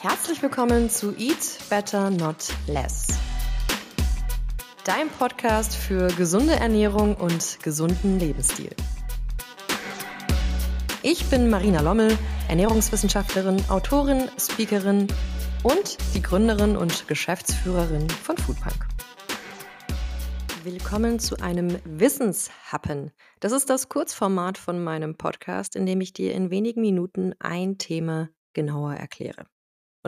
Herzlich willkommen zu Eat Better Not Less. Dein Podcast für gesunde Ernährung und gesunden Lebensstil. Ich bin Marina Lommel, Ernährungswissenschaftlerin, Autorin, Speakerin und die Gründerin und Geschäftsführerin von Foodpunk. Willkommen zu einem Wissenshappen. Das ist das Kurzformat von meinem Podcast, in dem ich dir in wenigen Minuten ein Thema genauer erkläre.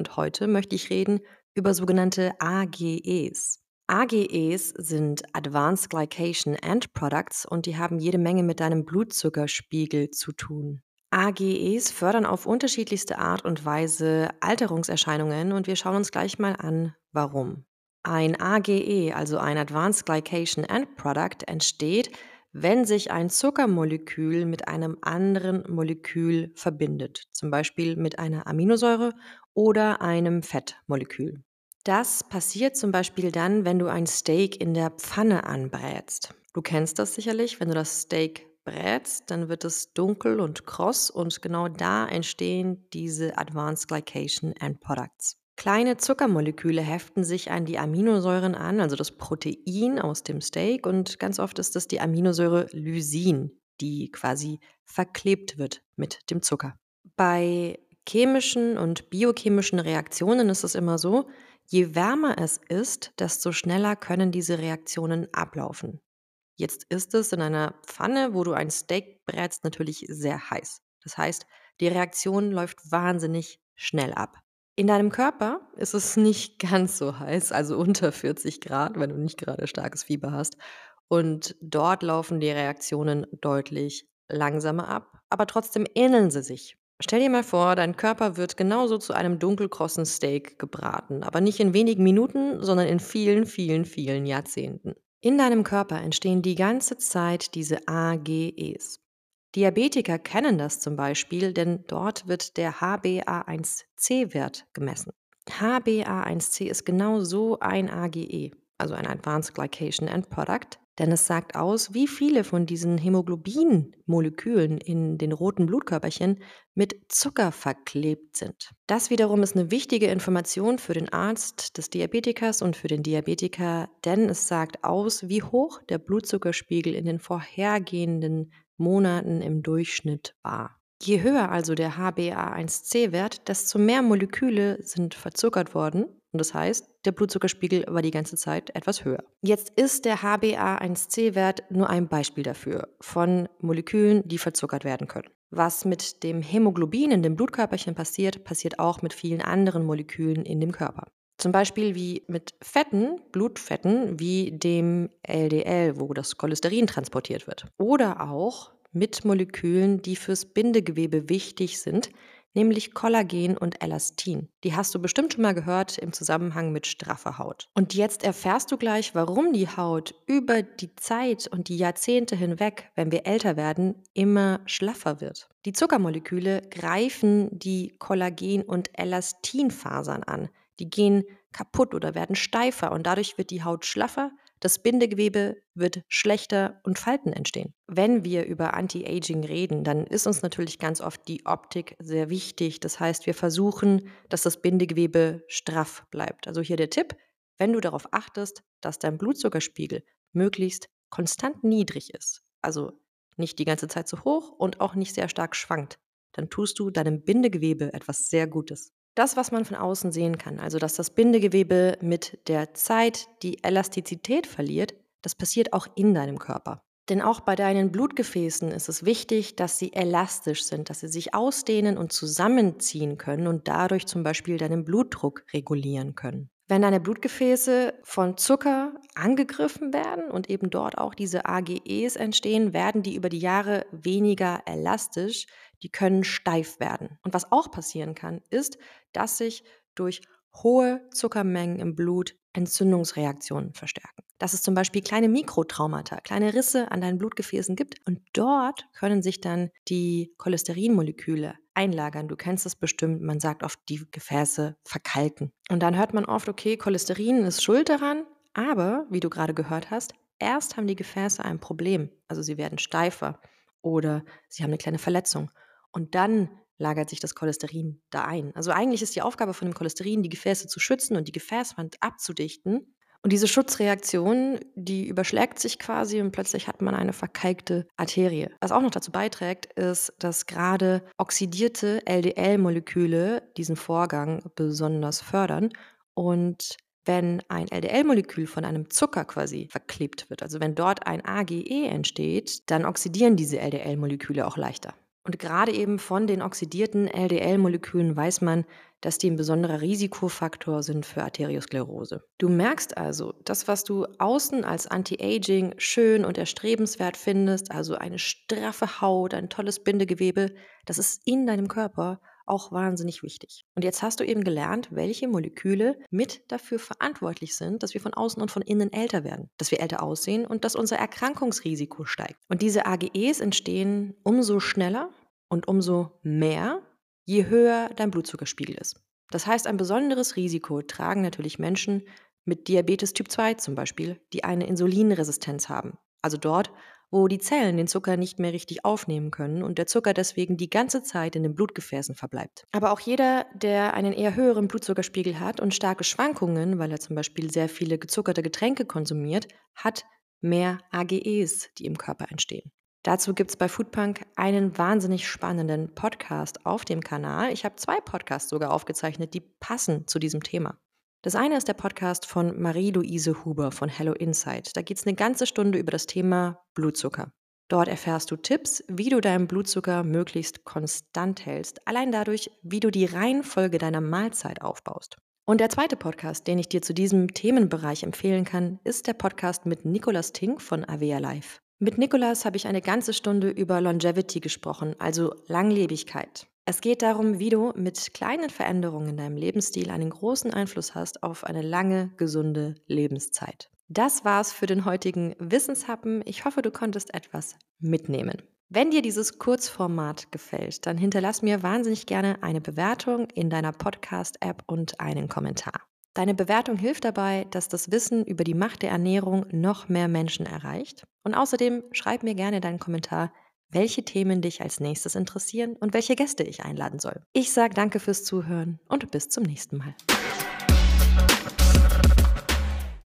Und heute möchte ich reden über sogenannte AGEs. AGEs sind Advanced Glycation End Products und die haben jede Menge mit deinem Blutzuckerspiegel zu tun. AGEs fördern auf unterschiedlichste Art und Weise Alterungserscheinungen und wir schauen uns gleich mal an, warum. Ein AGE, also ein Advanced Glycation End Product, entsteht, wenn sich ein Zuckermolekül mit einem anderen Molekül verbindet, zum Beispiel mit einer Aminosäure oder einem Fettmolekül. Das passiert zum Beispiel dann, wenn du ein Steak in der Pfanne anbrätst. Du kennst das sicherlich, wenn du das Steak brätst, dann wird es dunkel und kross und genau da entstehen diese Advanced Glycation End Products. Kleine Zuckermoleküle heften sich an die Aminosäuren an, also das Protein aus dem Steak. Und ganz oft ist das die Aminosäure Lysin, die quasi verklebt wird mit dem Zucker. Bei chemischen und biochemischen Reaktionen ist es immer so, je wärmer es ist, desto schneller können diese Reaktionen ablaufen. Jetzt ist es in einer Pfanne, wo du ein Steak brätst, natürlich sehr heiß. Das heißt, die Reaktion läuft wahnsinnig schnell ab. In deinem Körper ist es nicht ganz so heiß, also unter 40 Grad, wenn du nicht gerade starkes Fieber hast. Und dort laufen die Reaktionen deutlich langsamer ab, aber trotzdem ähneln sie sich. Stell dir mal vor, dein Körper wird genauso zu einem dunkelkrossen Steak gebraten, aber nicht in wenigen Minuten, sondern in vielen, vielen, vielen Jahrzehnten. In deinem Körper entstehen die ganze Zeit diese AGEs. Diabetiker kennen das zum Beispiel, denn dort wird der HbA1c-Wert gemessen. HbA1c ist genau so ein AGE, also ein Advanced Glycation End Product, denn es sagt aus, wie viele von diesen Hämoglobin-Molekülen in den roten Blutkörperchen mit Zucker verklebt sind. Das wiederum ist eine wichtige Information für den Arzt des Diabetikers und für den Diabetiker, denn es sagt aus, wie hoch der Blutzuckerspiegel in den vorhergehenden Monaten im Durchschnitt war. Je höher also der HbA1c-Wert, desto mehr Moleküle sind verzuckert worden und das heißt, der Blutzuckerspiegel war die ganze Zeit etwas höher. Jetzt ist der HbA1c-Wert nur ein Beispiel dafür von Molekülen, die verzuckert werden können. Was mit dem Hämoglobin in dem Blutkörperchen passiert, passiert auch mit vielen anderen Molekülen in dem Körper. Zum Beispiel wie mit Fetten, Blutfetten, wie dem LDL, wo das Cholesterin transportiert wird. Oder auch mit Molekülen, die fürs Bindegewebe wichtig sind, nämlich Kollagen und Elastin. Die hast du bestimmt schon mal gehört im Zusammenhang mit straffer Haut. Und jetzt erfährst du gleich, warum die Haut über die Zeit und die Jahrzehnte hinweg, wenn wir älter werden, immer schlaffer wird. Die Zuckermoleküle greifen die Kollagen- und Elastinfasern an, die gehen kaputt oder werden steifer und dadurch wird die Haut schlaffer, das Bindegewebe wird schlechter und Falten entstehen. Wenn wir über Anti-Aging reden, dann ist uns natürlich ganz oft die Optik sehr wichtig. Das heißt, wir versuchen, dass das Bindegewebe straff bleibt. Also hier der Tipp, wenn du darauf achtest, dass dein Blutzuckerspiegel möglichst konstant niedrig ist, also nicht die ganze Zeit zu hoch und auch nicht sehr stark schwankt, dann tust du deinem Bindegewebe etwas sehr Gutes. Das, was man von außen sehen kann, also dass das Bindegewebe mit der Zeit die Elastizität verliert, das passiert auch in deinem Körper. Denn auch bei deinen Blutgefäßen ist es wichtig, dass sie elastisch sind, dass sie sich ausdehnen und zusammenziehen können und dadurch zum Beispiel deinen Blutdruck regulieren können. Wenn deine Blutgefäße von Zucker angegriffen werden und eben dort auch diese AGEs entstehen, werden die über die Jahre weniger elastisch, die können steif werden. Und was auch passieren kann, ist, dass sich durch hohe Zuckermengen im Blut Entzündungsreaktionen verstärken. Dass es zum Beispiel kleine Mikrotraumata, kleine Risse an deinen Blutgefäßen gibt und dort können sich dann die Cholesterinmoleküle einlagern. Du kennst es bestimmt, man sagt oft, die Gefäße verkalken. Und dann hört man oft, okay, Cholesterin ist schuld daran, aber wie du gerade gehört hast, erst haben die Gefäße ein Problem, also sie werden steifer oder sie haben eine kleine Verletzung und dann lagert sich das Cholesterin da ein. Also eigentlich ist die Aufgabe von dem Cholesterin, die Gefäße zu schützen und die Gefäßwand abzudichten. Und diese Schutzreaktion, die überschlägt sich quasi und plötzlich hat man eine verkalkte Arterie. Was auch noch dazu beiträgt, ist, dass gerade oxidierte LDL-Moleküle diesen Vorgang besonders fördern und wenn ein LDL-Molekül von einem Zucker quasi verklebt wird, also wenn dort ein AGE entsteht, dann oxidieren diese LDL-Moleküle auch leichter. Und gerade eben von den oxidierten LDL-Molekülen weiß man, dass die ein besonderer Risikofaktor sind für Arteriosklerose. Du merkst also, das, was du außen als Anti-Aging schön und erstrebenswert findest, also eine straffe Haut, ein tolles Bindegewebe, das ist in deinem Körper auch wahnsinnig wichtig. Und jetzt hast du eben gelernt, welche Moleküle mit dafür verantwortlich sind, dass wir von außen und von innen älter werden, dass wir älter aussehen und dass unser Erkrankungsrisiko steigt. Und diese AGEs entstehen umso schneller und umso mehr, je höher dein Blutzuckerspiegel ist. Das heißt, ein besonderes Risiko tragen natürlich Menschen mit Diabetes Typ 2 zum Beispiel, die eine Insulinresistenz haben. Also dort, wo die Zellen den Zucker nicht mehr richtig aufnehmen können und der Zucker deswegen die ganze Zeit in den Blutgefäßen verbleibt. Aber auch jeder, der einen eher höheren Blutzuckerspiegel hat und starke Schwankungen, weil er zum Beispiel sehr viele gezuckerte Getränke konsumiert, hat mehr AGEs, die im Körper entstehen. Dazu gibt es bei Foodpunk einen wahnsinnig spannenden Podcast auf dem Kanal. Ich habe zwei Podcasts sogar aufgezeichnet, die passen zu diesem Thema. Das eine ist der Podcast von Marie-Louise Huber von Hello Insight. Da geht es eine ganze Stunde über das Thema Blutzucker. Dort erfährst du Tipps, wie du deinen Blutzucker möglichst konstant hältst, allein dadurch, wie du die Reihenfolge deiner Mahlzeit aufbaust. Und der zweite Podcast, den ich dir zu diesem Themenbereich empfehlen kann, ist der Podcast mit Nicolas Tink von Avea Life. Mit Nicolas habe ich eine ganze Stunde über Longevity gesprochen, also Langlebigkeit. Es geht darum, wie du mit kleinen Veränderungen in deinem Lebensstil einen großen Einfluss hast auf eine lange, gesunde Lebenszeit. Das war's für den heutigen Wissenshappen. Ich hoffe, du konntest etwas mitnehmen. Wenn dir dieses Kurzformat gefällt, dann hinterlass mir wahnsinnig gerne eine Bewertung in deiner Podcast-App und einen Kommentar. Deine Bewertung hilft dabei, dass das Wissen über die Macht der Ernährung noch mehr Menschen erreicht. Und außerdem schreib mir gerne deinen Kommentar, welche Themen dich als nächstes interessieren und welche Gäste ich einladen soll. Ich sage danke fürs Zuhören und bis zum nächsten Mal.